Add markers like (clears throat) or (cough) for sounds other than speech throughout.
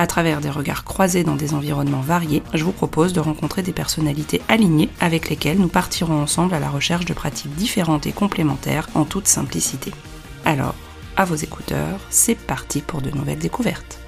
À travers des regards croisés dans des environnements variés, je vous propose de rencontrer des personnalités alignées avec lesquelles nous partirons ensemble à la recherche de pratiques différentes et complémentaires en toute simplicité. Alors, à vos écouteurs, c'est parti pour de nouvelles découvertes.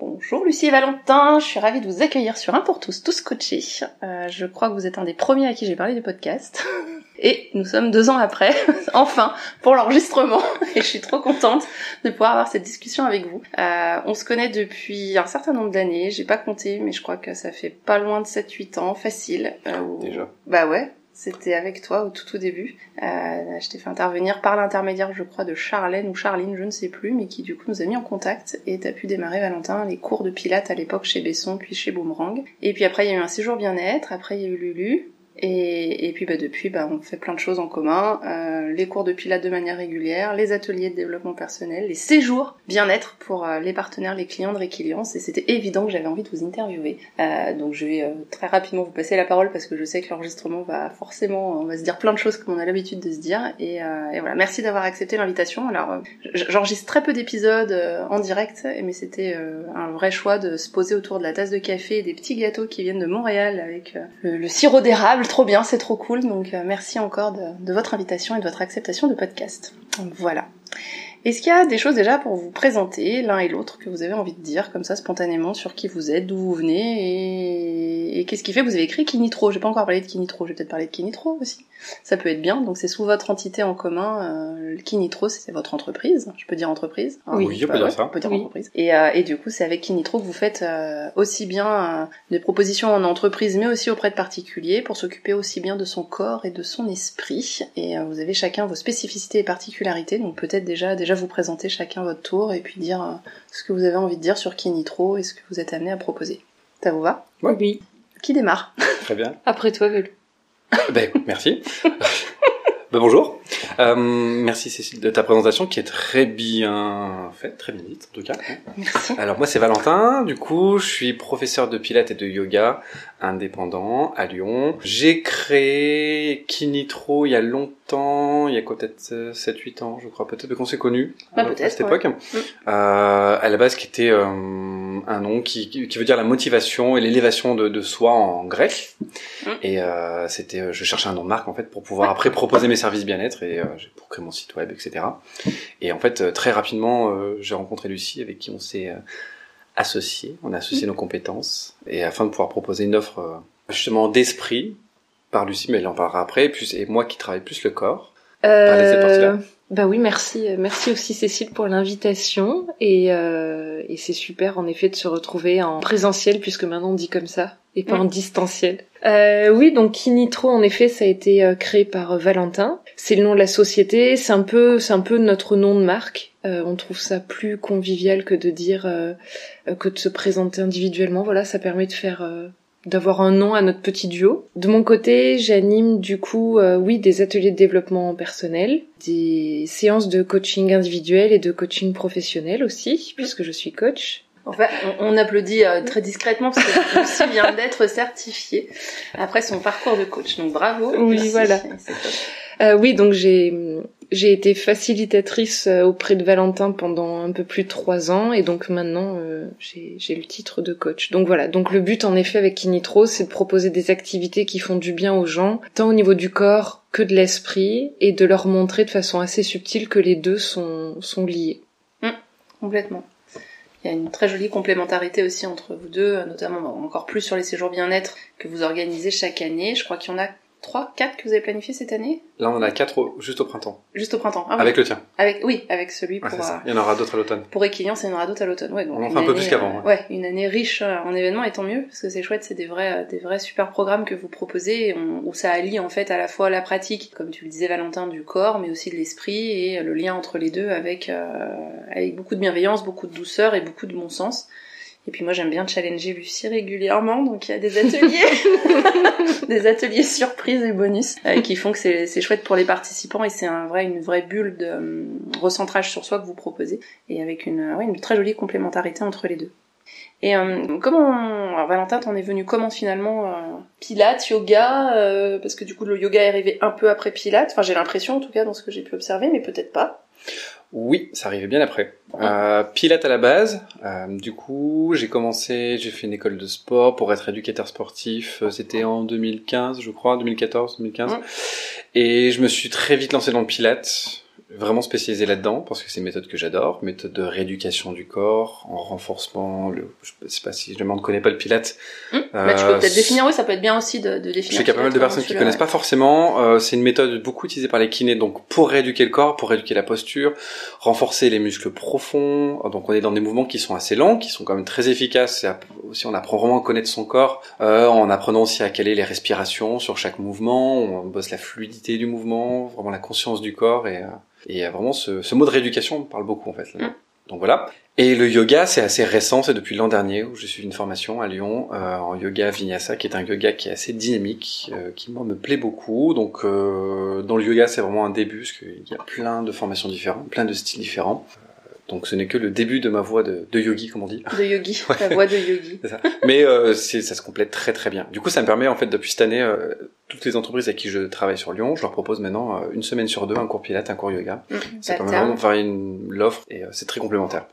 Bonjour Lucie et Valentin, je suis ravie de vous accueillir sur Un pour tous, tous coachés. Euh, je crois que vous êtes un des premiers à qui j'ai parlé du podcast. (laughs) Et nous sommes deux ans après, (laughs) enfin, pour l'enregistrement. Et je suis trop contente de pouvoir avoir cette discussion avec vous. Euh, on se connaît depuis un certain nombre d'années. J'ai pas compté, mais je crois que ça fait pas loin de 7-8 ans, facile. Euh, Déjà. Bah ouais. C'était avec toi au tout tout début. Euh, je t'ai fait intervenir par l'intermédiaire, je crois, de Charlène ou Charline, je ne sais plus, mais qui du coup nous a mis en contact et t'as pu démarrer, Valentin, les cours de pilates à l'époque chez Besson, puis chez Boomerang. Et puis après, il y a eu un séjour bien-être, après il y a eu Lulu, et, et, puis bah, depuis, bah, on fait plein de choses en commun. Euh, les cours de pilates de manière régulière, les ateliers de développement personnel, les séjours bien-être pour euh, les partenaires, les clients de Réquiliance. Et c'était évident que j'avais envie de vous interviewer. Euh, donc je vais euh, très rapidement vous passer la parole parce que je sais que l'enregistrement va forcément, on va se dire plein de choses comme on a l'habitude de se dire. Et, euh, et voilà, merci d'avoir accepté l'invitation. Alors j'enregistre très peu d'épisodes en direct, mais c'était un vrai choix de se poser autour de la tasse de café et des petits gâteaux qui viennent de Montréal avec le, le sirop d'érable trop bien, c'est trop cool. Donc euh, merci encore de, votre invitation et de votre acceptation de podcast. Voilà. Est-ce qu'il y a des choses déjà pour vous présenter l'un et l'autre que vous avez envie de dire comme ça spontanément sur qui vous êtes, d'où vous venez et, qu'est-ce qui fait vous avez écrit Kinitro? J'ai pas encore parlé de Kinitro, j'ai peut-être parlé de Kinitro aussi. Ça peut être bien. Donc c'est sous votre entité en commun. Euh, Kinitro, c'est votre entreprise. Je peux dire entreprise. Hein, oui, je peux dire ça. On peut dire oui. entreprise. Et, euh, et, du coup, c'est avec Kinitro que vous faites euh, aussi bien euh, des propositions en entreprise, mais aussi auprès de particuliers pour s'occuper aussi bien de son corps et de son esprit. Et euh, vous avez chacun vos spécificités et particularités. Donc peut-être déjà déjà vous présenter chacun votre tour et puis dire euh, ce que vous avez envie de dire sur Kinitro et ce que vous êtes amené à proposer. Ça vous va? Ouais. Oui. Qui démarre? Très bien. Après toi, Velu. Ben merci. (laughs) ben, bonjour. Euh, merci Cécile de ta présentation qui est très bien faite, très bien dite en tout cas. Merci. Alors moi c'est Valentin, du coup je suis professeur de pilates et de yoga indépendant à Lyon. J'ai créé Kinitro il y a longtemps, il y a quoi peut-être 7-8 ans je crois, peut-être qu'on s'est connus bah, peut à cette époque. Ouais. Euh, à la base qui était euh, un nom qui, qui veut dire la motivation et l'élévation de, de, soi en grec. Mm. Et euh, c'était, je cherchais un nom de marque en fait pour pouvoir après proposer mes services bien-être et euh, pour créer mon site web, etc. Et en fait très rapidement j'ai rencontré Lucie avec qui on s'est associés, on a associé mmh. nos compétences et afin de pouvoir proposer une offre euh, justement d'esprit par Lucie, mais elle en parlera après, et, puis, et moi qui travaille plus le corps. Euh... Bah oui, merci, merci aussi Cécile pour l'invitation et, euh, et c'est super en effet de se retrouver en présentiel puisque maintenant on dit comme ça et pas en distanciel. Euh, oui, donc Kinitro en effet ça a été euh, créé par Valentin. C'est le nom de la société, c'est un peu, c'est un peu notre nom de marque. Euh, on trouve ça plus convivial que de dire euh, que de se présenter individuellement. Voilà, ça permet de faire euh, d'avoir un nom à notre petit duo. De mon côté, j'anime du coup, euh, oui, des ateliers de développement personnel, des séances de coaching individuel et de coaching professionnel aussi, puisque je suis coach. Enfin, on, on applaudit euh, très discrètement parce que Lucie vient d'être certifiée après son parcours de coach. Donc bravo. Oui, voilà. Euh, oui, donc j'ai j'ai été facilitatrice auprès de Valentin pendant un peu plus de trois ans et donc maintenant euh, j'ai le titre de coach. Donc voilà, donc le but en effet avec Kinitro, c'est de proposer des activités qui font du bien aux gens, tant au niveau du corps que de l'esprit, et de leur montrer de façon assez subtile que les deux sont, sont liés. Mmh, complètement. Il y a une très jolie complémentarité aussi entre vous deux, notamment encore plus sur les séjours bien-être que vous organisez chaque année. Je crois qu'il y en a 3, 4 que vous avez planifié cette année Là, on en a quatre juste au printemps. Juste au printemps. Ah, oui. Avec le tien. Avec, oui, avec celui Ouais, pour, ça. euh, Il y en aura d'autres à l'automne. pour Equilian, c'est une aura d'autres à l'automne. Ouais, donc On en fait un peu plus qu'avant, euh, ouais. une année riche euh, en événements, et tant mieux, parce que c'est chouette, c'est des vrais, des vrais super programmes que vous proposez, et on- où ça allie en fait à la fois la pratique, comme tu le disais Valentin, du corps, mais aussi de l'esprit, et le lien entre les deux avec, euh, avec beaucoup de bienveillance, beaucoup de douceur et beaucoup de bon sens. Et puis moi j'aime bien challenger Lucie régulièrement, donc il y a des ateliers, (laughs) (laughs) des ateliers surprises et bonus euh, qui font que c'est chouette pour les participants et c'est une vraie bulle de euh, recentrage sur soi que vous proposez et avec une euh, très jolie complémentarité entre les deux. Et comment alors Valentin t'en es venu comment finalement Pilates, yoga parce que du coup le yoga est arrivé un peu après Pilates, enfin j'ai l'impression en tout cas dans ce que j'ai pu observer mais peut-être pas. Oui, ça arrivait bien après. Euh, Pilate à la base. Euh, du coup, j'ai commencé, j'ai fait une école de sport pour être éducateur sportif. Euh, C'était en 2015, je crois, 2014, 2015. Ouais. Et je me suis très vite lancé dans le Pilate, vraiment spécialisé là-dedans parce que c'est une méthode que j'adore, méthode de rééducation du corps, en renforcement. Le, je sais pas si on ne connaît pas le Pilate. Hum bah, tu peux Euh, peut-être définir, oui, ça peut être bien aussi de, de définir. Je sais qu'il y a pas mal de Pilates, personnes qui tu connaissent pas forcément. Euh, c'est une méthode beaucoup utilisée par les kinés, donc pour rééduquer le corps, pour rééduquer la posture, renforcer les muscles profonds. Donc on est dans des mouvements qui sont assez lents, qui sont quand même très efficaces. Et aussi on apprend vraiment à connaître son corps, euh, en apprenant aussi à caler les respirations sur chaque mouvement. On bosse la fluidité du mouvement, vraiment la conscience du corps et, euh, et euh, vraiment ce, ce mot de rééducation me parle beaucoup en fait. là-dedans. Donc voilà. Et le yoga, c'est assez récent, c'est depuis l'an dernier où je suis une formation à Lyon euh, en yoga vinyasa, qui est un yoga qui est assez dynamique, euh, qui moi me plaît beaucoup. Donc euh, dans le yoga, c'est vraiment un début, parce qu'il y a plein de formations différentes, plein de styles différents. Donc ce n'est que le début de ma voie de, de yogi, comme on dit. De yogi, (laughs) Ouais. la voix de yogi. C'est ça. Mais euh, ça se complète très très bien. Du coup, ça me permet en fait depuis cette année, euh, toutes les entreprises avec qui je travaille sur Lyon, je leur propose maintenant euh, une semaine sur deux un cours pilates, un cours yoga. Hum, Ça permet d'alterne. vraiment de une- l'offre et euh, c'est très complémentaire.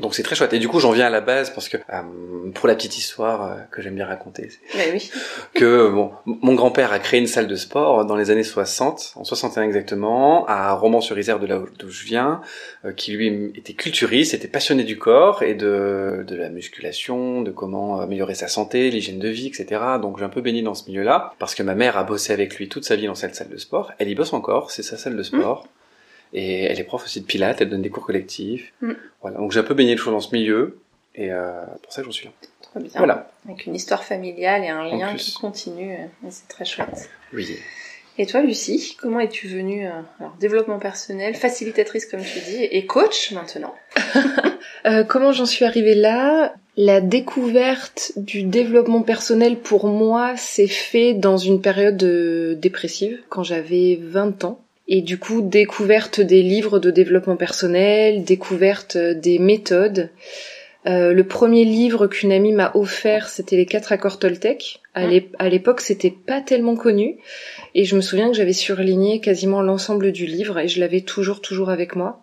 Donc c'est très chouette. Et du coup, j'en viens à la base parce que euh, pour la petite histoire euh, que j'aime bien raconter, oui. (laughs) que bon, mon grand-père a créé une salle de sport dans les années 60, en 61 exactement, à Romans-sur-Isère de là où- d'où je viens, euh, qui lui était culturiste, était passionné du corps et de de la musculation, de comment améliorer sa santé, l'hygiène de vie, etc. Donc j'ai un peu baigné dans ce milieu-là parce que ma mère a bossé avec lui toute sa vie dans cette salle de sport. Elle y bosse encore, c'est sa salle de sport. Et elle est prof aussi de pilates, elle donne des cours collectifs. Mm. Voilà, donc j'ai un peu baigné toujours dans ce milieu, et euh, pour ça que j'en suis là. Trop bien. Voilà. Avec une histoire familiale et un En lien qui continue. euh, et C'est très chouette. Oui. Et toi, Lucie, comment es-tu venue euh, alors, développement personnel, facilitatrice comme tu dis, et coach maintenant (laughs) Euh, comment j'en suis arrivée là? La découverte du développement personnel pour moi s'est fait dans une période euh, dépressive quand j'avais 20 ans. Et du coup, découverte des livres de développement personnel, découverte euh, des méthodes. Euh, le premier livre qu'une amie m'a offert, c'était les quatre accords Toltec. L'ép- à l'époque, c'était pas tellement connu. Et je me souviens que j'avais surligné quasiment l'ensemble du livre et je l'avais toujours, toujours avec moi.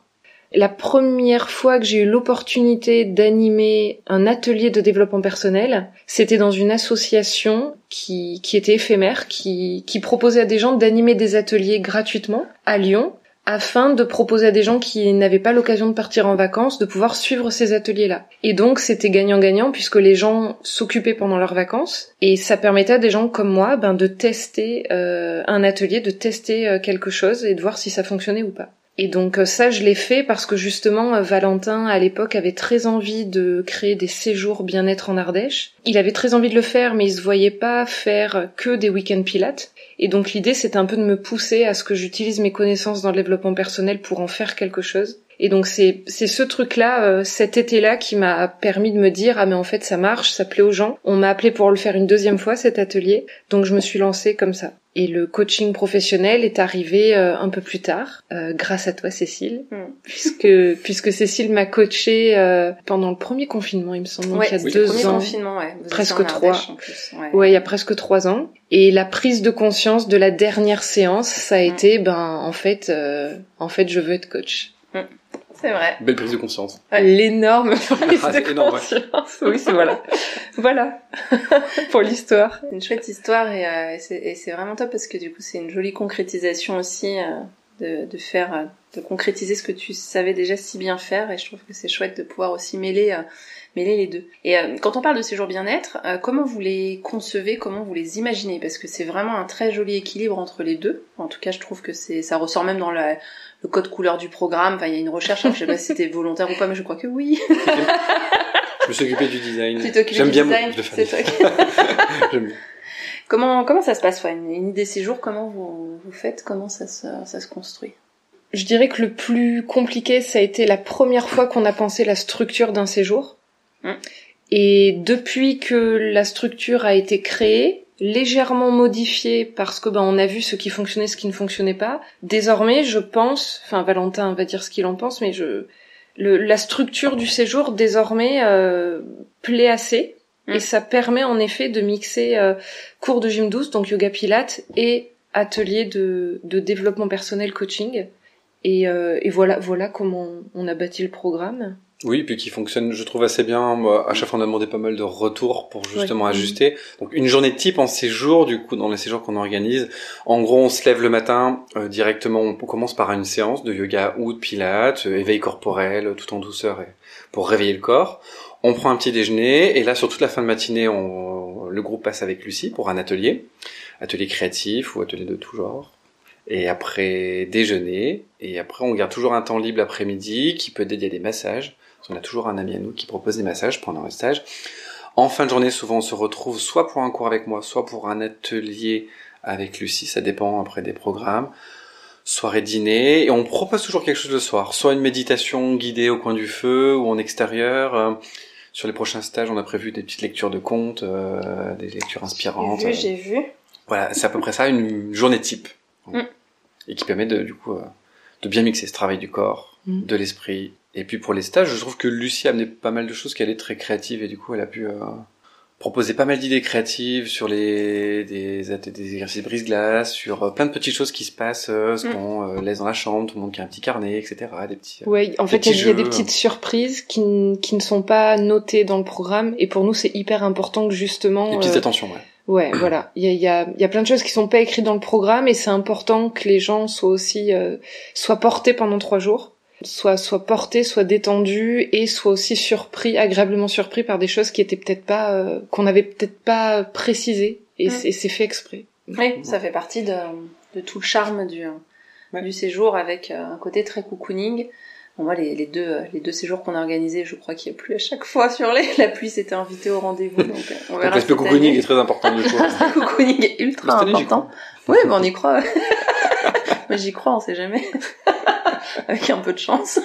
La première fois que j'ai eu l'opportunité d'animer un atelier de développement personnel, c'était dans une association qui, était éphémère, qui, qui proposait à des gens d'animer des ateliers gratuitement à Lyon, afin de proposer à des gens qui n'avaient pas l'occasion de partir en vacances de pouvoir suivre ces ateliers-là. Et donc c'était gagnant-gagnant puisque les gens s'occupaient pendant leurs vacances et ça permettait à des gens comme moi ben, de tester euh, un atelier, de tester euh, quelque chose et de voir si ça fonctionnait ou pas. Et donc euh, ça, je l'ai fait parce que justement, euh, Valentin, à l'époque, avait très envie de créer des séjours bien-être en Ardèche. Il avait très envie de le faire, mais il se voyait pas faire que des week-ends pilates. Et donc l'idée, c'était un peu de me pousser à ce que j'utilise mes connaissances dans le développement personnel pour en faire quelque chose. Et donc c'est c'est ce truc-là, euh, cet été-là, qui m'a permis de me dire ah mais en fait ça marche, ça plaît aux gens. On m'a appelé pour le faire une deuxième fois cet atelier, donc je me suis lancée comme ça. Et le coaching professionnel est arrivé euh, un peu plus tard, euh, grâce à toi Cécile, Mm. puisque (laughs) puisque Cécile m'a coachée euh, pendant le premier confinement, il me semble, donc Ouais, il y a le deux premier ans. confinement, ouais. Vous presque trois. En plus, ouais. Ouais, il y a presque trois ans. Et la prise de conscience de la dernière séance, ça a Mm. été, ben, en fait, euh, en fait, je veux être coach. C'est vrai. Belle prise de conscience. L'énorme (laughs) prise Ah, c'est de énorme, ouais. conscience. Oui, c'est voilà. (laughs) voilà. (laughs) Pour l'histoire. Une chouette histoire et, euh, et c'est vraiment top parce que du coup c'est une jolie concrétisation aussi euh, de, de faire euh, de concrétiser ce que tu savais déjà si bien faire et je trouve que c'est chouette de pouvoir aussi mêler euh, mêler les deux. Et euh, quand on parle de séjours bien-être, euh, comment vous les concevez, comment vous les imaginez? Parce que c'est vraiment un très joli équilibre entre les deux. En tout cas, je trouve que c'est ça ressort même dans la, le code couleur du programme. Enfin, il y a une recherche, je sais pas si c'était volontaire ou pas, mais je crois que oui. (laughs) je me suis occupé du design. (laughs) J'aime bien design, c'est toi. Comment comment ça se passe, une, une idée séjour Comment vous, vous faites? Comment ça se, ça se construit? Je dirais que le plus compliqué, ça a été la première fois qu'on a pensé la structure d'un séjour. Mmh. Et depuis que la structure a été créée, légèrement modifiée parce que ben on a vu ce qui fonctionnait, ce qui ne fonctionnait pas. Désormais, je pense, enfin Valentin va dire ce qu'il en pense, mais je le, la structure du séjour désormais euh, plaît assez mmh. et ça permet en effet de mixer euh, cours de gym douce, donc yoga pilates et atelier de, de développement personnel coaching. Et, euh, et voilà, voilà comment on a bâti le programme. Oui, puis qui fonctionne, je trouve assez bien. Moi, à chaque fois, on a demandé pas mal de retours pour justement ajuster. Donc, une journée type en séjour, du coup, dans les séjours qu'on organise. En gros, on se lève le matin euh, directement. On commence par une séance de yoga ou de pilates, euh, éveil corporel, tout en douceur, et pour réveiller le corps. On prend un petit déjeuner, et là, sur toute la fin de matinée, on, le groupe passe avec Lucie pour un atelier, atelier créatif ou atelier de tout genre et après déjeuner, et après on garde toujours un temps libre l'après-midi qui peut dédié à des massages. On a toujours un ami à nous qui propose des massages pendant le stage. En fin de journée, souvent, on se retrouve soit pour un cours avec moi, soit pour un atelier avec Lucie. Ça dépend après des programmes. Soirée dîner. Et on propose toujours quelque chose le soir. Soit une méditation guidée au coin du feu ou en extérieur. Euh, sur les prochains stages, on a prévu des petites lectures de contes, euh, des lectures inspirantes. J'ai vu, j'ai vu. Voilà, c'est à peu près ça, une journée type. (laughs) Mm. Et qui permet de, du coup, euh, de bien mixer ce travail du corps, mm. de l'esprit et puis pour les stages, je trouve que Lucie a amené pas mal de choses, qu'elle est très créative et du coup elle a pu euh, proposer pas mal d'idées créatives sur les des, des exercices brise-glace, sur euh, plein de petites choses qui se passent, euh, ce mm. qu'on laisse dans la chambre, tout le monde qui a un petit carnet, etc. Des petits. Ouais, en fait il y, a des petites surprises qui, qui ne sont pas notées dans le programme et pour nous c'est hyper important que justement. Des petites attentions, ouais. Ouais, (clears throat) voilà. Il y a, y, a, y a plein de choses qui sont pas écrites dans le programme et c'est important que les gens soient aussi soient portés pendant trois jours soit soit porté, soit détendu et soit aussi surpris, agréablement surpris par des choses qui étaient peut-être pas euh, qu'on avait peut-être pas précisé et c'est fait exprès. Oui, ça fait partie de, de tout le charme du du séjour avec euh, un côté très cocooning. Bon, moi, les, les, deux, les deux séjours qu'on a organisés, je crois qu'il n'y a plus à chaque fois sur les. La pluie s'était invitée au rendez-vous, donc euh, on verra. L'aspect cocooning est très important du coup. (laughs) L'aspect cocooning est ultra important. Oui, bon, on y croit. (laughs) moi, j'y crois, on sait jamais. (laughs) (laughs) avec un peu de chance.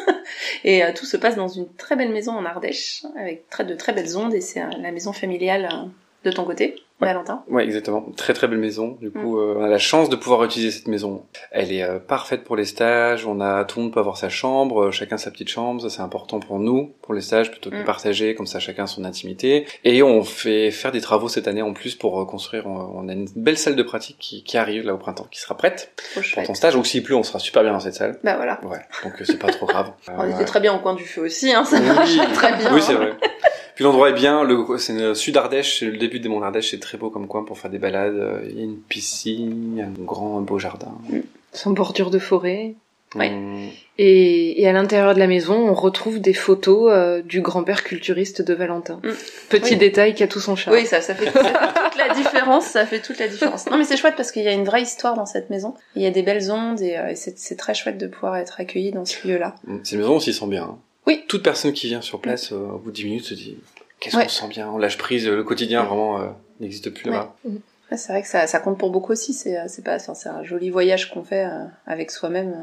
Et euh, tout se passe dans une très belle maison en Ardèche, avec de très belles ondes, et c'est euh, la maison familiale euh, de ton côté. Valentin. Ouais, exactement. Très très belle maison. Du coup, mm. euh, on a la chance de pouvoir utiliser cette maison. Elle est euh, parfaite pour les stages. On a tout le monde peut avoir sa chambre, euh, chacun sa petite chambre. Ça c'est important pour nous, pour les stages, plutôt que de mm. partager comme ça chacun son intimité. Et on fait faire des travaux cette année en plus pour construire. On a une belle salle de pratique qui, qui arrive là au printemps, qui sera prête pour ton stage. Donc s'il pleut, on sera super bien dans cette salle. Bah voilà. Ouais. Donc c'est pas trop grave. (laughs) on était très bien au coin du feu aussi. Hein, ça marche très bien. Oui, c'est vrai. Puis l'endroit est bien, le, c'est le sud Ardèche, c'est le début des monts Ardèche, c'est très beau comme coin pour faire des balades. Il y a une piscine, un grand, un beau jardin. Mm. Sans bordure de forêt. Oui. Mm. Et, et, à l'intérieur de la maison, on retrouve des photos euh, du grand-père culturiste de Valentin. Mm. Petit détail qui a tout son charme. Oui, ça, ça fait, ça fait toute la différence. Ça fait toute la différence. Non, mais c'est chouette parce qu'il y a une vraie histoire dans cette maison. Il y a des belles ondes et, euh, et c'est très chouette de pouvoir être accueilli dans ce lieu-là. C'est une maison, on s'y sent bien. Hein. Oui. Toute personne qui vient sur place, euh, au bout de 10 minutes, se dit qu'est-ce qu'on sent bien, on lâche prise, le quotidien vraiment euh, n'existe plus là-bas. Mm. c'est vrai que ça, ça, compte pour beaucoup aussi. C'est, euh, c'est pas, c'est un joli voyage qu'on fait avec soi-même,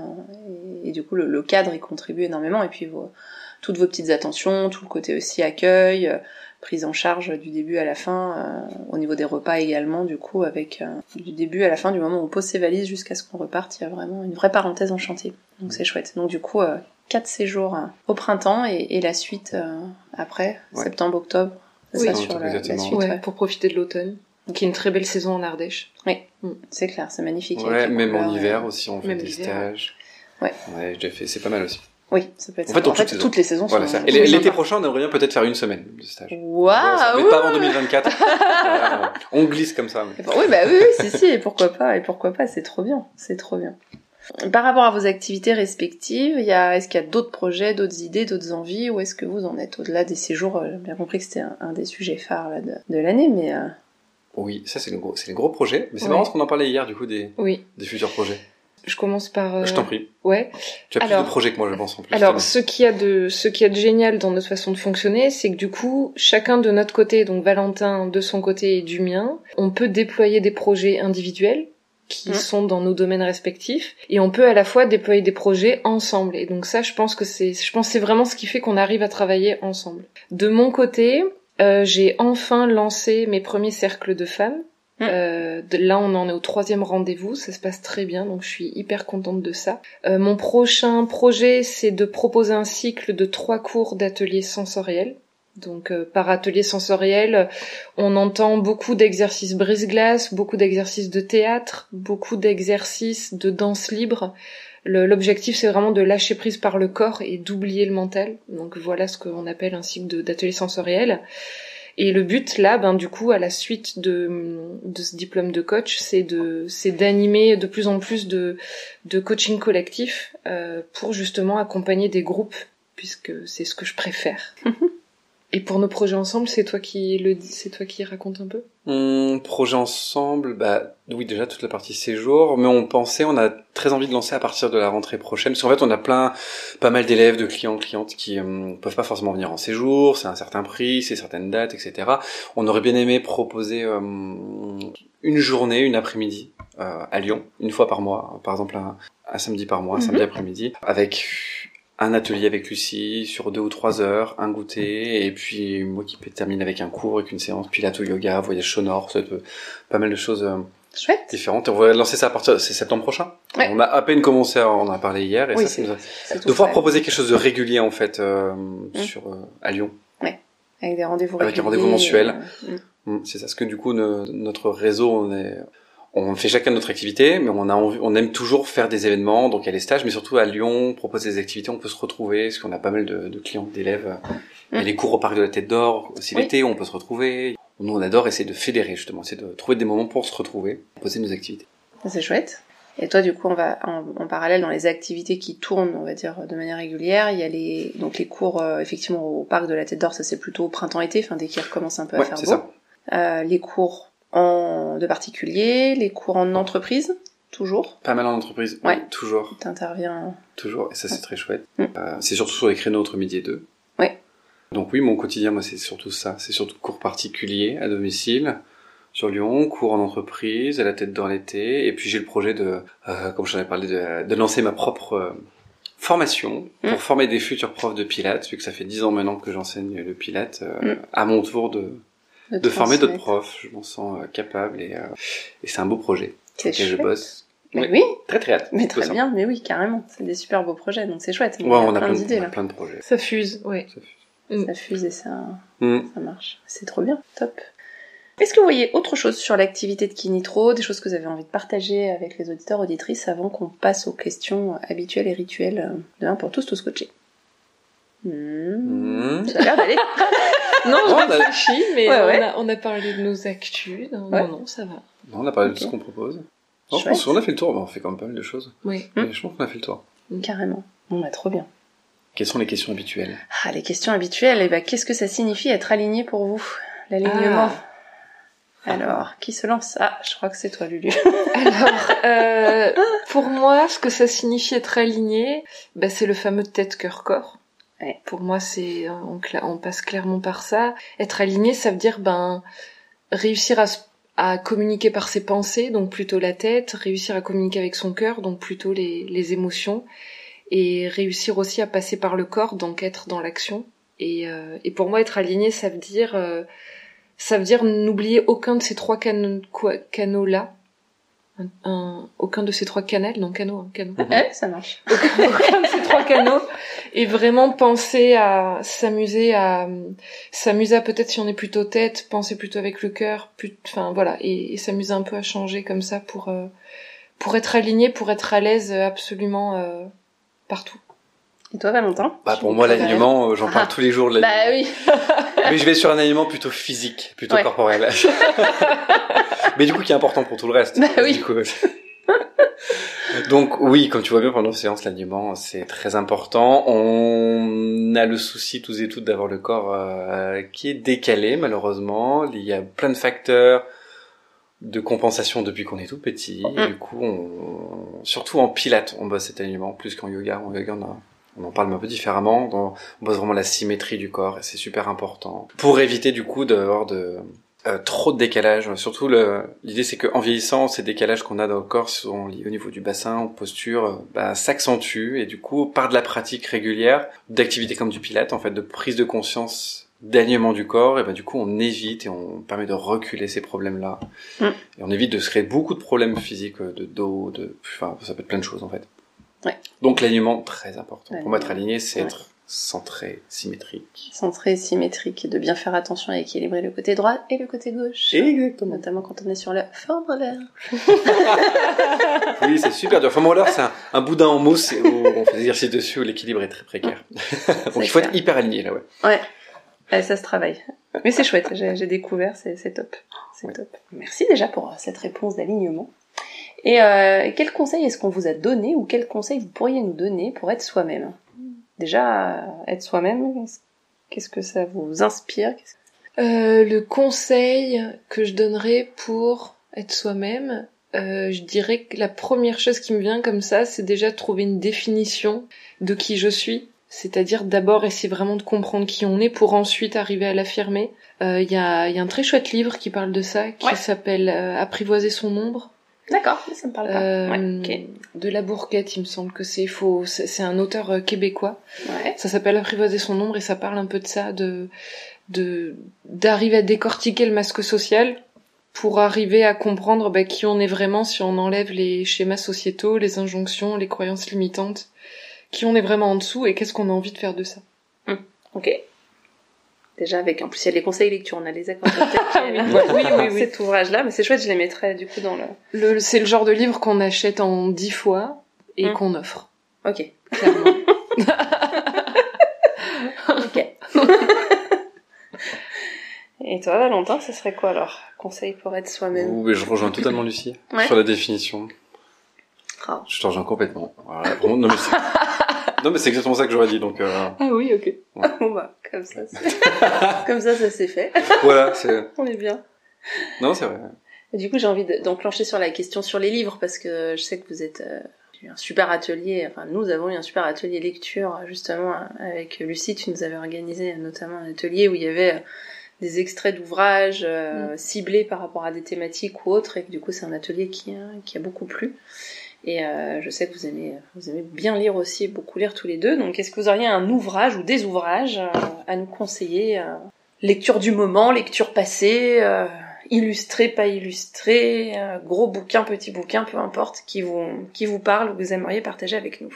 et, du coup le, le, cadre y contribue énormément. Et puis vos, toutes vos petites attentions, tout le côté aussi accueil, prise en charge du début à la fin, au niveau des repas également. Du coup, avec du début à la fin, du moment où on pose ses valises jusqu'à ce qu'on reparte, il y a vraiment une vraie parenthèse en chantier. Donc c'est chouette. Donc du coup, quatre séjours au printemps et, la suite euh, après, septembre, octobre. Oui, ça, sur la, suite, pour profiter de l'automne. Qui est une très belle saison en Ardèche. Oui, mm. c'est clair, c'est magnifique. Ouais, même en hiver aussi, on fait des stages. Ouais. Ouais, j'ai fait, c'est pas mal aussi. Oui, ça peut être. En fait, toutes, les saisons. Voilà. Et l'été prochain, on aimerait bien peut-être faire une semaine de stage. Waouh Mais pas avant 2024. (laughs) on glisse comme ça. Oui, bah oui, si, si, et pourquoi pas, et pourquoi pas, c'est trop bien, c'est trop bien. Par rapport à vos activités respectives, il y a, est-ce qu'il y a d'autres projets, d'autres idées, d'autres envies, ou est-ce que vous en êtes au-delà des séjours J'ai bien compris que c'était un, des sujets phares là, de, de l'année, mais... Euh... Oui, ça c'est le gros, c'est les gros projets. Mais c'est marrant parce qu'on en parlait hier du coup des, oui. des futurs projets. Je commence par. Euh... Je t'en prie. Ouais. Tu as plus de projets que moi, je pense en plus. Alors, ce qui a de, ce qui a de génial dans notre façon de fonctionner, c'est que du coup, chacun de notre côté, donc Valentin de son côté et du mien, on peut déployer des projets individuels qui mmh. sont dans nos domaines respectifs et on peut à la fois déployer des projets ensemble et donc ça je pense que c'est je pense c'est vraiment ce qui fait qu'on arrive à travailler ensemble. De mon côté, euh, j'ai enfin lancé mes premiers cercles de femmes. Mmh. Euh, là, on en est au troisième rendez-vous, ça se passe très bien, donc je suis hyper contente de ça. Euh, mon prochain projet, c'est de proposer un cycle de trois cours d'ateliers sensoriels. Donc euh, par atelier sensoriel, on entend beaucoup d'exercices brise-glace, beaucoup d'exercices de théâtre, beaucoup d'exercices de danse libre. L'objectif c'est vraiment de lâcher prise par le corps et d'oublier le mental. Donc voilà ce qu'on appelle un cycle d'atelier sensoriel. Et le but là, ben du coup, à la suite de, de ce diplôme de coach, c'est de c'est d'animer de plus en plus de de coaching collectif euh, pour justement accompagner des groupes, puisque c'est ce que je préfère. (laughs) Et pour nos projets ensemble, c'est toi qui le c'est toi qui raconte un peu? Hum, projet ensemble, bah oui déjà toute la partie séjour, mais on pensait, on a très envie de lancer à partir de la rentrée prochaine, parce qu'en fait on a plein, pas mal d'élèves, de clients, clientes qui hum, peuvent pas forcément venir en séjour, c'est un certain prix, c'est certaines dates, etc. On aurait bien aimé proposer hum, une journée, une après-midi euh, à Lyon, une fois par mois, par exemple un, un samedi par mois, un samedi mhm. après-midi, avec un atelier avec Lucie sur deux ou trois heures, un goûter, et puis moi qui termine avec un cours, avec une séance pilates ou yoga, voyage sonore, pas mal de choses euh, Chouette. différentes. on va lancer ça à partir, c'est septembre prochain. On a à peine commencé, on en a parlé hier, et ça, c'est de pouvoir proposer quelque chose de régulier en fait euh, mmh. sur euh, à Lyon. Ouais. Avec des rendez-vous Avec des rendez-vous mensuels. Mmh. Mmh. C'est ça, ce que du coup notre réseau, on est on fait chacun notre activité, mais on a envie, on aime toujours faire des événements, donc il y a les stages, mais surtout à Lyon, proposer des activités, on peut se retrouver, parce qu'on a pas mal de, de clients, d'élèves. Il y a les cours au parc de la Tête d'Or, aussi l'été, on peut se retrouver. Nous, on adore essayer de fédérer, justement, c'est de trouver des moments pour se retrouver, proposer nos activités. C'est chouette. Et toi, du coup, on va en, parallèle dans les activités qui tournent, on va dire, de manière régulière. Il y a les donc les cours euh, effectivement au parc de la Tête d'Or, ça c'est plutôt printemps-été, enfin dès qu'il recommence un peu à faire beau. Ça. Euh, les cours en de particulier, les cours en entreprise, toujours. Pas mal en entreprise, ouais. toujours. T'interviens. Toujours, et ça c'est très chouette. Mm. Euh, c'est surtout sur les créneaux entre midi et deux. Donc oui, mon quotidien, moi c'est surtout ça. C'est surtout cours particuliers à domicile sur Lyon, cours en entreprise, à la tête dans l'été, et puis j'ai le projet de, euh, comme j'en ai parlé, de, de, lancer ma propre euh, formation pour mm. former des futurs profs de Pilates, vu que ça fait dix ans maintenant que j'enseigne le Pilates, euh, mm. à mon tour de de, former d'autres profs. Je m'en sens euh, capable et, euh, et c'est un beau projet. C'est je bosse. Mais oui. Très très hâte. Mais très bien, mais oui, carrément. C'est des super beaux projets, donc c'est chouette. Ouais, on a plein, d'idées là. plein de projets. Ça fuse, oui. Ça fuse, ça fuse et ça, mm. ça marche. C'est trop bien, top. Est-ce que vous voyez autre chose sur l'activité de Kinitro, des choses que vous avez envie de partager avec les auditeurs, auditrices, avant qu'on passe aux questions habituelles et rituelles de 1 pour tous, tous coachés mmh. Ça a l'air d'aller. (laughs) non, je réfléchis, mais On, a, on, a, parlé de nos actus. Non, non, ça va. Non, on a parlé de ce qu'on propose. Non, je pense qu'on a fait le tour. on fait quand même pas mal de choses. Oui. Mais je pense qu'on a fait le tour. Carrément. Bon, bah, trop bien. Quelles sont les questions habituelles? Ah, les questions habituelles, eh ben, qu'est-ce que ça signifie être aligné pour vous? L'alignement. Ah. Alors, qui se lance? Ah, je crois que c'est toi, Lulu. (laughs) Alors, euh, pour moi, ce que ça signifie être aligné, bah, c'est le fameux tête-cœur-corps. Pour moi, c'est on, on, passe clairement par ça. Être aligné, ça veut dire ben réussir à, à communiquer par ses pensées, donc plutôt la tête, réussir à communiquer avec son cœur, donc plutôt les, les émotions, et réussir aussi à passer par le corps, donc être dans l'action. Et, euh, et pour moi, être aligné, ça veut dire euh, ça veut dire n'oublier aucun de ces trois canaux là un, aucun de ces trois canaux, non canaux, un canot. Ouais, ça marche. (laughs) Aucun, de ces trois canaux et vraiment penser à s'amuser à s'amuser à peut-être si on est plutôt tête, penser plutôt avec le cœur, enfin voilà, et, s'amuser un peu à changer comme ça pour euh, pour être aligné, pour être à l'aise absolument euh, partout. Et toi, Valentin? Bah pour moi, l'alignement, euh, j'en parle ah. tous les jours. Bah oui. (laughs) Mais je vais sur un alignement plutôt physique, plutôt corporel. (laughs) Mais du coup, qui est important pour tout le reste. Bah oui. Donc oui, comme tu vois bien pendant la séance, l'alignement c'est très important. On a le souci tous et toutes d'avoir le corps euh, qui est décalé malheureusement. Il y a plein de facteurs de compensation depuis qu'on est tout petit. Mm. du coup, on, surtout en pilates, on bosse cet alignement plus qu'en yoga. En yoga, on, a- on en parle un peu différemment. On, on bosse vraiment la symétrie du corps et c'est super important pour éviter du coup d'avoir de euh, trop de décalage. Surtout, l'idée c'est qu'en vieillissant, ces décalages qu'on a dans le corps sont liés au niveau du bassin, aux postures, euh, bah, s'accentuent et du coup, par de la pratique régulière, d'activités comme du pilate, en fait, de prise de conscience d'alignement du corps, et ben du coup on évite et on permet de reculer ces problèmes-là. Mm. Et on évite de se créer beaucoup de problèmes physiques, euh, de dos, de, enfin ça peut être plein de choses en fait. Ouais. Donc l'alignement très important. Pour moi être aligné, c'est Ouais. être centré, symétrique. Centré, symétrique, et de bien faire attention à équilibrer le côté droit et le côté gauche. Exactement. Notamment quand on est sur le forme l'air. (laughs) Oui, c'est super dur. Là, c'est un, un boudin en mousse et où on fait des exercices dessus où l'équilibre est très précaire. (laughs) Donc, il faut clair. être hyper aligné, là, ouais. Ouais. Ouais, ça se travaille. Mais c'est chouette, j'ai découvert, c'est top. C'est Ouais. top. Merci déjà pour euh, cette réponse d'alignement. Et euh, quel conseil est-ce qu'on vous a donné ou quel conseil vous pourriez nous donner pour être soi-même? Déjà, euh, être soi-même, qu'est-ce que ça vous inspire? Qu'est-ce- Euh, le conseil que je donnerais pour être soi-même, euh, je dirais que la première chose qui me vient comme ça, c'est déjà de trouver une définition de qui je suis. C'est-à-dire d'abord essayer vraiment de comprendre qui on est pour ensuite arriver à l'affirmer. Euh, Il y, a, y a un très chouette livre qui parle de ça, qui Ouais. s'appelle euh, Apprivoiser son ombre. D'accord, ça me parle pas. Euh, Ouais. De la Bourquette, il me semble que c'est faux. C'est c'est un auteur euh, québécois. Ouais. Ça s'appelle Apprivoiser son ombre et ça parle un peu de ça, de de d'arriver à décortiquer le masque social pour arriver à comprendre bah, qui on est vraiment si on enlève les schémas sociétaux, les injonctions, les croyances limitantes, qui on est vraiment en dessous et qu'est-ce qu'on a envie de faire de ça. Ok. Déjà avec, en plus il y a les conseils lecture, on a les accords de (laughs) Oui, oui, oui, oui. cet ouvrage-là, mais c'est chouette, je les mettrai du coup dans le... Le, c'est le genre de livre qu'on achète en dix fois et Mm. qu'on offre, Ok. clairement. (laughs) (laughs) Ok. Et toi, Valentin, ce serait quoi alors Conseil pour être soi-même? Ouh, mais je rejoins totalement Lucie Ouais. sur la définition. Je te rejoins complètement. Voilà, vraiment, (laughs) non, mais c'est... exactement ça que j'aurais dit, donc, euh, ah oui, ok. (laughs) Bon bah, comme ça, c'est... (laughs) comme ça, ça s'est fait. voilà, c'est, On est bien. non, c'est vrai. Et du coup, j'ai envie de- d'enclencher sur la question sur les livres parce que je sais que vous êtes euh, un super atelier. Enfin, nous avons eu un super atelier lecture justement avec Lucie. Tu nous avais organisé notamment un atelier où il y avait euh, des extraits d'ouvrages euh, ciblés par rapport à des thématiques ou autres et que du coup, c'est un atelier qui, qui a beaucoup plu. Et euh, je sais que vous aimez, vous aimez bien lire aussi, beaucoup lire tous les deux. Donc, est-ce que vous auriez un ouvrage ou des ouvrages euh, à nous conseiller euh, Lecture du moment, lecture passée, euh, illustré, pas illustré, gros bouquin, petit bouquin, peu importe, qui vous, qui vous parle ou que vous aimeriez partager avec nous?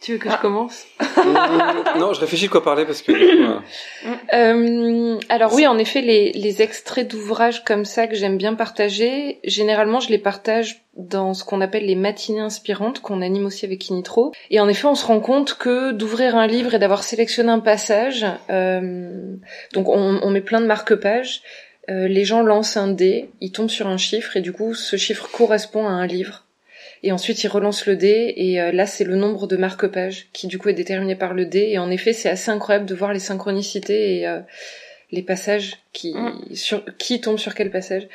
Tu veux que Ah. je commence Mmh, non, je réfléchis de quoi parler parce que, euh, (coughs) Euh, alors oui, en effet, les, les extraits d'ouvrages comme ça que j'aime bien partager, généralement je les partage dans ce qu'on appelle les matinées inspirantes qu'on anime aussi avec Initro. Et en effet, on se rend compte que d'ouvrir un livre et d'avoir sélectionné un passage, euh, donc on, on met plein de marque-pages, euh, les gens lancent un dé, ils tombent sur un chiffre et du coup ce chiffre correspond à un livre. Et ensuite, ils relancent le dé, et euh, là, c'est le nombre de marque-pages qui, du coup, est déterminé par le dé. Et en effet, c'est assez incroyable de voir les synchronicités et euh, les passages qui, Mm. sur, qui tombent sur quel passage.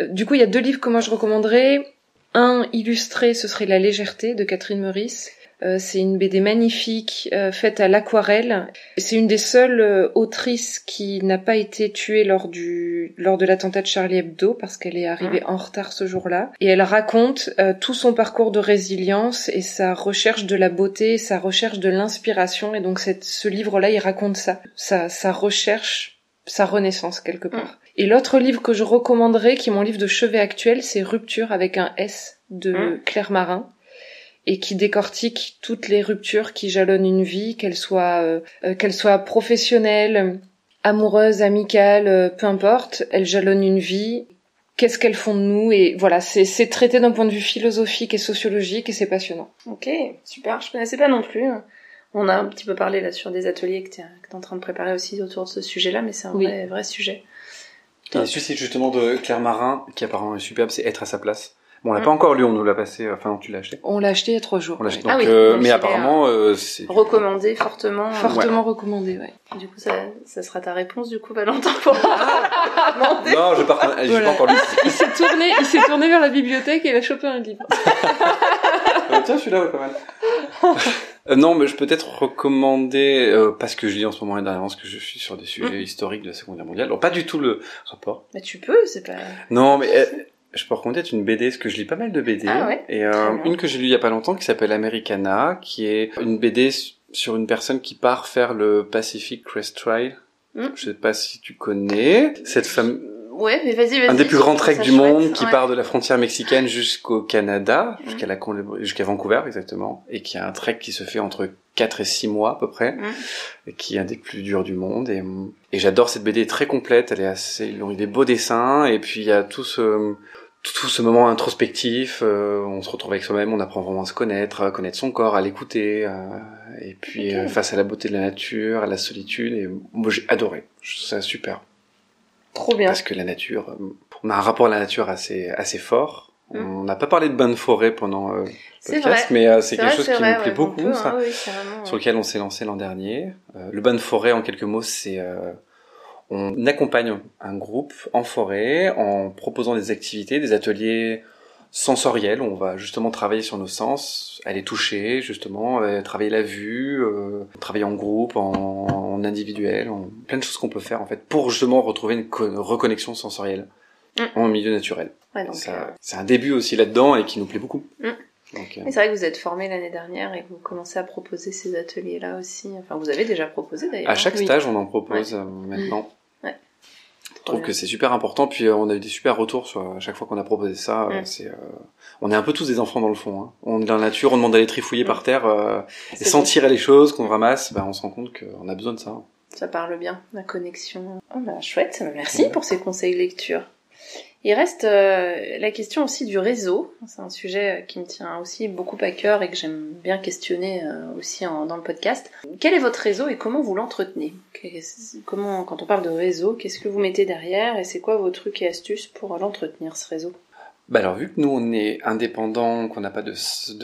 Euh, du coup, il y a deux livres que moi je recommanderais. Un illustré, ce serait La légèreté de Catherine Meurice. Euh, c'est une BD magnifique euh, faite à l'aquarelle. C'est une des seules euh, autrices qui n'a pas été tuée lors du lors de l'attentat de Charlie Hebdo parce qu'elle est arrivée en retard ce jour-là. Et elle raconte euh, tout son parcours de résilience et sa recherche de la beauté, sa recherche de l'inspiration. Et donc cette, ce livre-là, il raconte ça, sa, sa recherche, sa renaissance quelque part. Et l'autre livre que je recommanderais, qui est mon livre de chevet actuel, c'est Rupture avec un S de Mm. Claire Marin et qui décortique toutes les ruptures qui jalonnent une vie, qu'elles soient euh, euh, qu'elles soient professionnelles, amoureuses, amicales, euh, peu importe, elles jalonnent une vie. Qu'est-ce qu'elles font de nous? Et voilà, c'est c'est traité d'un point de vue philosophique et sociologique et c'est passionnant. Ok, super, je connaissais pas non plus. On a un petit peu parlé là sur des ateliers que tu es en train de préparer aussi autour de ce sujet-là, mais c'est un Oui. vrai, vrai sujet. Et celui-ci justement de Claire Marin, qui apparemment est superbe, c'est Être à sa place. Bon, on l'a Mm. pas encore lu, on nous l'a passé. Enfin, tu l'as acheté. On l'a acheté il y a trois jours. On l'a acheté. ouais. Ah Donc, oui, euh, mais apparemment, euh, c'est. Recommandé fortement. Fortement recommandé, ouais. Du coup, ça, ça sera ta réponse, du coup, Valentin, pour (laughs) demander. Non, je vais pas, j'ai Voilà. pas encore lu. Il s'est tourné, il s'est tourné vers la bibliothèque et il a chopé un livre. Euh, (laughs) tiens, celui-là, ouais, pas mal. (laughs) Euh, non, mais je peux peut-être recommander, euh, parce que je lis en ce moment et dernièrement, parce que je suis sur des sujets historiques de la Seconde Guerre mondiale. Alors, pas du tout le rapport. Mais tu peux, c'est pas. Non, mais euh, je peux recommander une BD, parce que je lis pas mal de BD. Ah ouais, et euh, une que j'ai lue il y a pas longtemps, qui s'appelle Americana, qui est une BD sur une personne qui part faire le Pacific Crest Trail. Mm. Je sais pas si tu connais. Cette femme, Ouais, mais vas-y, vas-y. un des plus grands treks du monde chouette, qui ouais. part de la frontière mexicaine jusqu'au Canada, Mm. jusqu'à la jusqu'à Vancouver exactement, et qui a un trek qui se fait entre 4 et 6 mois à peu près, Mm. et qui est un des plus durs du monde. Et, et j'adore cette BD, très complète, elle est assez, eu des beaux dessins, et puis il y a tout ce tout, tout ce moment introspectif, euh, on se retrouve avec soi-même, on apprend vraiment à se connaître, à connaître son corps, à l'écouter, euh, et puis euh, face à la beauté de la nature, à la solitude, et moi j'ai adoré, je trouve ça super Trop bien. parce que la nature, euh, on a un rapport à la nature assez assez fort. Mm. On n'a pas parlé de bonne forêt pendant euh, le podcast, vrai. mais euh, c'est quelque vrai, chose qui vrai, nous plaît ouais, beaucoup, peut, ça, hein, oui, carrément, sur lequel on s'est lancé l'an dernier. Euh, le bonne forêt, en quelques mots, c'est euh, on accompagne un groupe en forêt en proposant des activités, des ateliers sensoriels. On va justement travailler sur nos sens, aller toucher, justement, euh, travailler la vue, euh, travailler en groupe, en, en individuel, en plein de choses qu'on peut faire en fait pour justement retrouver une co- reconnexion sensorielle Mm. en milieu naturel. Ouais, euh, C'est un début aussi là-dedans et qui nous plaît beaucoup. Mm. C'est vrai que vous êtes formé l'année dernière et que vous commencez à proposer ces ateliers-là aussi. Enfin, vous avez déjà proposé d'ailleurs. à chaque Oui. stage, on en propose euh, maintenant. Ouais. Je trouve bien. que c'est super important. Puis euh, on a eu des super retours sur à chaque fois qu'on a proposé ça. euh. C'est, on est un peu tous des enfants dans le fond. Hein. On est dans la nature, on demande d'aller trifouiller par terre euh, et sentir les choses qu'on ramasse. Ben, on se rend compte qu'on a besoin de ça. Ça parle bien, la connexion. Oh bah chouette, merci pour ces conseils lecture. Il reste euh, la question aussi du réseau. C'est un sujet qui me tient aussi beaucoup à cœur et que j'aime bien questionner euh, aussi dans le podcast. Quel est votre réseau et comment vous l'entretenez? Comment, quand on parle de réseau, qu'est-ce que vous mettez derrière et c'est quoi vos trucs et astuces pour l'entretenir ce réseau? Bah alors vu que nous on est indépendant, qu'on n'a pas de,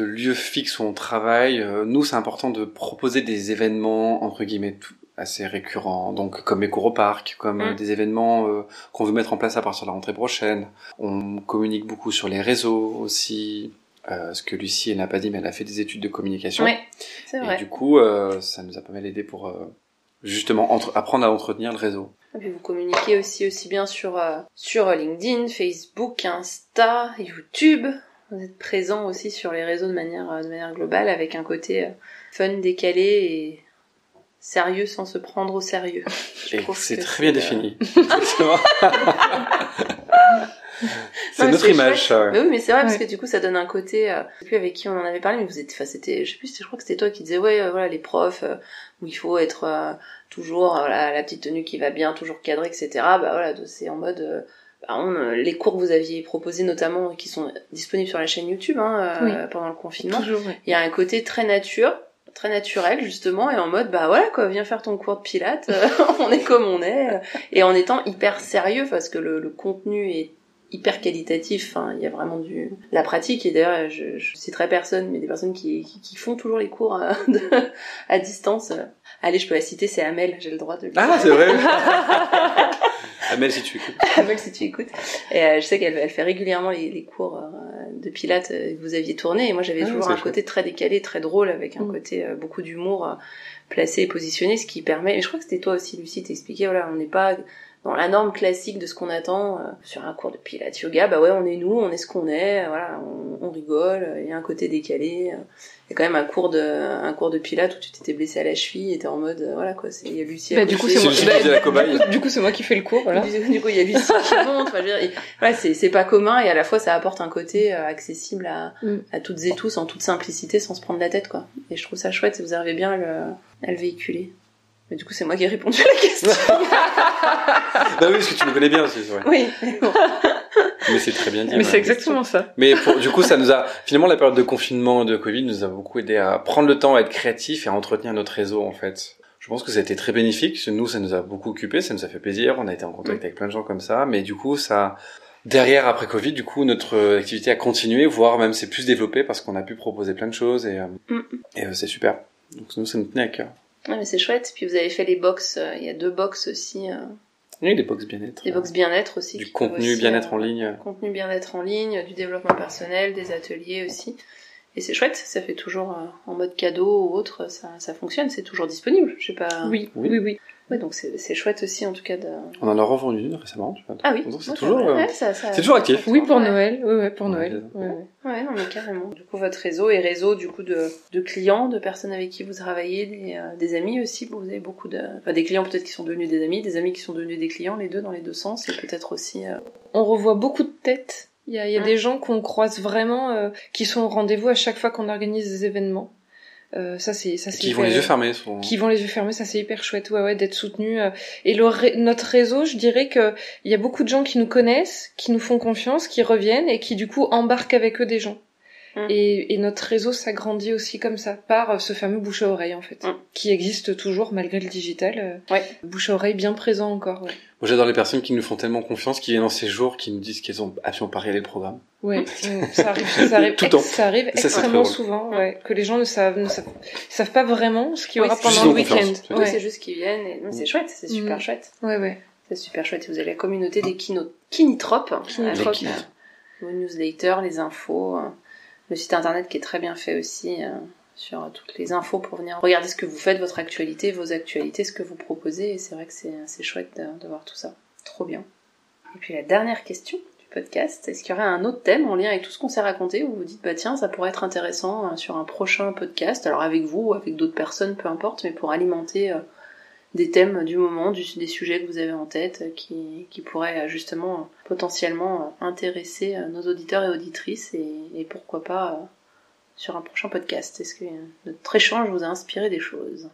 lieu fixe où on travaille, euh, nous c'est important de proposer des événements entre guillemets tout- assez récurrents, donc comme Écouro-Parc, comme euh, Mm. des événements euh, qu'on veut mettre en place à partir de la rentrée prochaine. On communique beaucoup sur les réseaux aussi, euh, ce que Lucie elle n'a pas dit, mais elle a fait des études de communication. Oui, c'est Et du coup, euh, ça nous a pas mal aidé pour euh, justement entre, apprendre à entretenir le réseau. Et puis vous communiquez aussi aussi bien sur euh, sur LinkedIn, Facebook, Insta, YouTube. Vous êtes présent aussi sur les réseaux de manière euh, de manière globale avec un côté euh, fun, décalé et sérieux sans se prendre au sérieux. C'est très bien euh, défini. (laughs) Exactement. c'est notre image, ça. ouais. Mais oui, mais c'est vrai parce que du coup ça donne un côté. Euh, je sais plus avec qui on en avait parlé, mais vous êtes. Enfin, c'était. Je sais plus. Je crois que c'était toi qui disais ouais, euh, voilà les profs euh, où il faut être euh, toujours euh, voilà la petite tenue qui va bien, toujours cadrée, etc. Bah voilà, c'est en mode. euh, bah, on, les cours que vous aviez proposés notamment, qui sont disponibles sur la chaîne YouTube hein, pendant le confinement, Toujours, ouais. il y a un côté très nature, très naturel justement, et en mode bah voilà quoi, viens faire ton cours de pilates, euh, (laughs) on est comme on est, euh, et en étant hyper sérieux parce que le, le contenu est hyper qualitatif, enfin, il y a vraiment du la pratique et d'ailleurs je, je citerai personne mais des personnes qui, qui, qui font toujours les cours à, de- à distance. euh. Allez, je peux la citer, c'est Amel, j'ai le droit de le Ah, c'est vrai. (laughs) Amel, si tu écoutes. Amel, si tu écoutes. Et euh, je sais qu'elle elle fait régulièrement les, les cours euh, de pilates euh, que vous aviez tournés. Et moi, j'avais Ah, toujours un chouette. côté très décalé, très drôle, avec un Mm. côté euh, beaucoup d'humour euh, placé et positionné, ce qui permet. Et je crois que c'était toi aussi, Lucie, t'expliquais. Voilà, on n'est pas dans la norme classique de ce qu'on attend euh, sur un cours de pilates yoga. Bah ouais, on est nous, on est ce qu'on est. Voilà, on, on rigole. euh, Il y a un côté décalé. euh. Il y a quand même un cours de un cours de pilates où tu t'étais blessé à la cheville et t'es en mode euh, voilà quoi. c'est- Il y a Lucie. à Bah, du coup, c'est moi, Lucie bah, la cobaye. du (laughs) coup- du coup, c'est moi qui fais le cours, voilà. Du, du coup, il y a Lucie qui monte. Enfin, je veux dire, et- voilà, c'est c'est pas commun et à la fois ça apporte un côté euh, accessible à, Mm. à toutes et tous en toute simplicité sans se prendre la tête quoi. Et je trouve ça chouette si vous arrivez bien à le, à le véhiculer. Mais du coup, c'est moi qui ai répondu à la question. (laughs) bah oui, parce que tu me connais bien aussi, c'est vrai. oui. mais bon. Mais c'est très bien dit. Mais c'est exactement ça. Mais pour- du coup, ça nous a finalement la période de confinement de Covid nous a beaucoup aidé à prendre le temps à être créatif et à entretenir notre réseau en fait. Je pense que ça a été très bénéfique. Nous, ça nous a beaucoup occupé, ça nous a fait plaisir. On a été en contact avec plein de gens comme ça, mais du coup, ça derrière, après Covid, du coup, notre activité a continué, voire même s'est plus développée parce qu'on a pu proposer plein de choses et, euh, Mm. et euh, c'est super. Donc nous, ça nous tenait à cœur. Ouais, mais c'est chouette. Puis vous avez fait les box. euh, Il y a deux box aussi. euh, Oui, des box bien-être. des box bien-être aussi. Du contenu bien-être en ligne. Contenu bien-être en ligne, du développement personnel, des ateliers aussi. Et c'est chouette. Ça fait toujours euh, en mode cadeau ou autre. Ça, ça fonctionne. C'est toujours disponible. Je sais pas. Oui, Oui. oui, oui. Ouais, donc c'est c'est chouette aussi en tout cas de. On en a revendu une récemment. tu vois. Ah oui. Donc, C'est toujours, euh, Ouais, ça- ça- c'est toujours actif. Oui, pour. Noël. Oui, ouais, pour Noël. Ouais, non mais carrément. Du coup, votre réseau et réseau du coup de, de clients, de personnes avec qui vous travaillez, des, euh, des amis aussi. Vous avez beaucoup de, enfin des clients peut-être qui sont devenus des amis, des amis qui sont devenus des clients, les deux dans les deux sens, et peut-être aussi. euh, On revoit beaucoup de têtes. Il y a, il y a Mm. des gens qu'on croise vraiment, euh, qui sont au rendez-vous à chaque fois qu'on organise des événements. Euh, ça, c'est, ça, c'est Qui vont les yeux fermés. Sont... qui vont les yeux fermés, ça c'est hyper chouette, ouais, ouais, d'être soutenu. euh. Et le ré- notre réseau, je dirais que il y a beaucoup de gens qui nous connaissent, qui nous font confiance, qui reviennent et qui du coup embarquent avec eux des gens. Mm. Et, et notre réseau s'agrandit aussi comme ça, par euh, ce fameux bouche à oreille en fait, Mm. qui existe toujours malgré le digital. euh, Ouais. Bouche à oreille bien présent encore. Ouais, Moi, j'adore les personnes qui nous font tellement confiance, qui viennent en séjour, qui nous disent qu'elles ont absolument pas regardé le programme. ouais. mm, ça arrive, ça arrive, (laughs) Tout le temps. ça arrive Ça, c'est extrêmement souvent, ouais, que les gens ne savent, ne savent, savent pas vraiment ce qu'il y Oui, aura pendant le en week-end. Oui, Ouais. c'est juste qu'ils viennent. Et... C'est chouette, c'est super chouette. ouais, ouais. C'est super chouette. Vous avez la communauté des kino... kinitropes, Kinitropes. euh, vos newsletters, les infos, euh, le site internet qui est très bien fait aussi. euh, sur toutes les infos pour venir regarder ce que vous faites, votre actualité, vos actualités, ce que vous proposez. Et c'est vrai que c'est chouette de, voir tout ça. Trop bien. Et puis la dernière question du podcast, est-ce qu'il y aurait un autre thème en lien avec tout ce qu'on s'est raconté où vous vous dites, bah tiens, ça pourrait être intéressant euh, sur un prochain podcast, alors avec vous ou avec d'autres personnes, peu importe, mais pour alimenter euh, des thèmes du moment, du- des sujets que vous avez en tête, euh, qui, qui pourraient euh, justement euh, potentiellement intéresser nos auditeurs et auditrices, et, et pourquoi pas sur un prochain podcast. Est-ce que notre échange vous a inspiré des choses?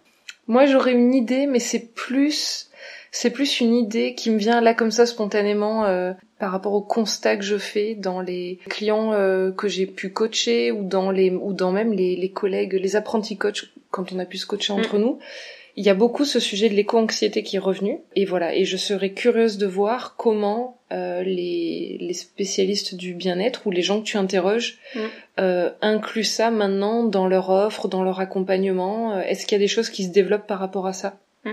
Moi, j'aurais une idée, mais c'est plus, c'est plus une idée qui me vient là comme ça spontanément euh, par rapport au constat que je fais dans les clients euh, que j'ai pu coacher ou dans les, ou dans même les, les collègues, les apprentis coachs quand on a pu se coacher entre nous. Il y a beaucoup ce sujet de l'éco-anxiété qui est revenu. Et voilà. Et je serais curieuse de voir comment euh, les, les spécialistes du bien-être ou les gens que tu interroges Mm. euh, incluent ça maintenant dans leur offre, dans leur accompagnement. Euh, Est-ce qu'il y a des choses qui se développent par rapport à ça? Mm.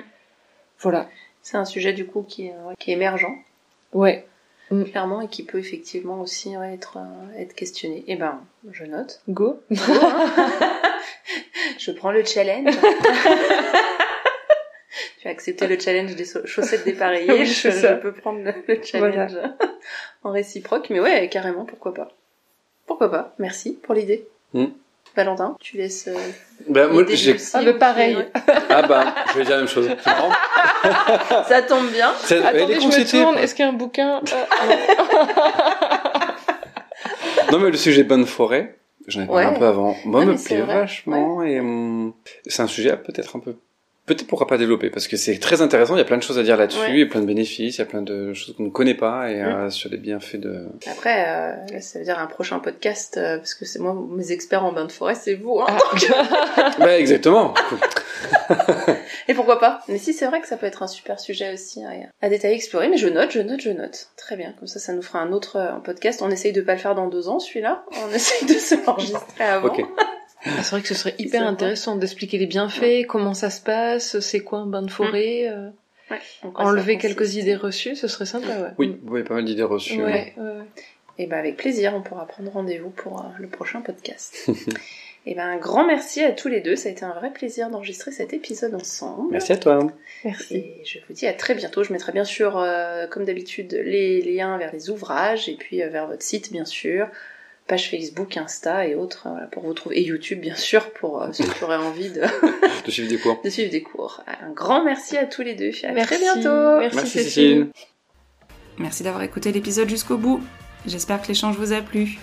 Voilà. C'est un sujet du coup qui est, ouais, qui est émergent, Ouais. clairement, et qui peut effectivement aussi ouais, être, euh, être questionné. Eh ben, je note. Go. (laughs) je prends le challenge. (laughs) accepté le challenge des chaussettes dépareillées. (laughs) Oui, je, ça. peux prendre le, le challenge en réciproque. Mais ouais, carrément, pourquoi pas. Pourquoi pas. Merci pour l'idée. Hmm. Valentin, tu laisses. euh, Bah, moi, j'ai... Ah, bah, tu- pareil. Ah bah, je vais dire la même chose. (laughs) Ça tombe bien. Attendez, je me tourne. quoi. Est-ce qu'il y a un bouquin Euh, (laughs) Non mais le sujet bonne forêt, j'en ai parlé Ouais. un peu avant. Moi, Ah, me plaît vachement et hum, c'est un sujet à peut-être un peu, peut-être pourquoi pas développer parce que c'est très intéressant. Il y a plein de choses à dire là-dessus, Ouais. il y a plein de bénéfices, il y a plein de choses qu'on ne connaît pas et euh, sur les bienfaits de. Après, euh, ça veut dire un prochain podcast, euh, parce que c'est moi, mes experts en bain de forêt, c'est vous. Hein. Ah. (laughs) bah exactement. (laughs) Et pourquoi pas Mais si, c'est vrai que ça peut être un super sujet aussi à, à détailler, explorer. Mais je note, je note, je note. Très bien. Comme ça, ça nous fera un autre euh, podcast. On essaye de pas le faire dans deux ans, celui-là. On essaye de se (laughs) l'enregistrer avant. Ok. Ah, c'est vrai que ce serait hyper intéressant d'expliquer les bienfaits, comment ça se passe, c'est quoi un bain de forêt, euh, Ouais. Quoi ça enlever quelques idées reçues, ce serait sympa, ouais. Oui, vous avez pas mal d'idées reçues. Ouais, ouais. ouais, ouais. Et ben avec plaisir, on pourra prendre rendez-vous pour euh, le prochain podcast. (laughs) Et ben un grand merci à tous les deux. Ça a été un vrai plaisir d'enregistrer cet épisode ensemble. Merci à toi. Merci. Et je vous dis à très bientôt. Je mettrai bien sûr, euh, comme d'habitude, les liens vers les ouvrages et puis euh, vers votre site, bien sûr, page Facebook, Insta et autres, euh, voilà, pour vous trouver. Et YouTube, bien sûr, pour euh, ceux qui auraient envie de, De suivre des cours. (laughs) de suivre des cours. Un grand merci à tous les deux. À Merci. très bientôt. Merci, Merci Cécile. Cécile. Merci d'avoir écouté l'épisode jusqu'au bout. J'espère que l'échange vous a plu.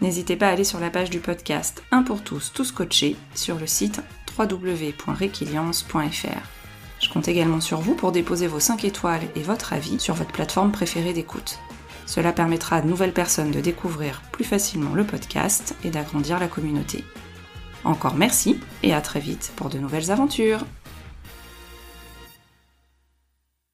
N'hésitez pas à aller sur la page du podcast Un pour tous, tous coachés sur le site www.requiliance.fr. Je compte également sur vous pour déposer vos 5 étoiles et votre avis sur votre plateforme préférée d'écoute. Cela permettra à de nouvelles personnes de découvrir plus facilement le podcast et d'agrandir la communauté. Encore merci et à très vite pour de nouvelles aventures.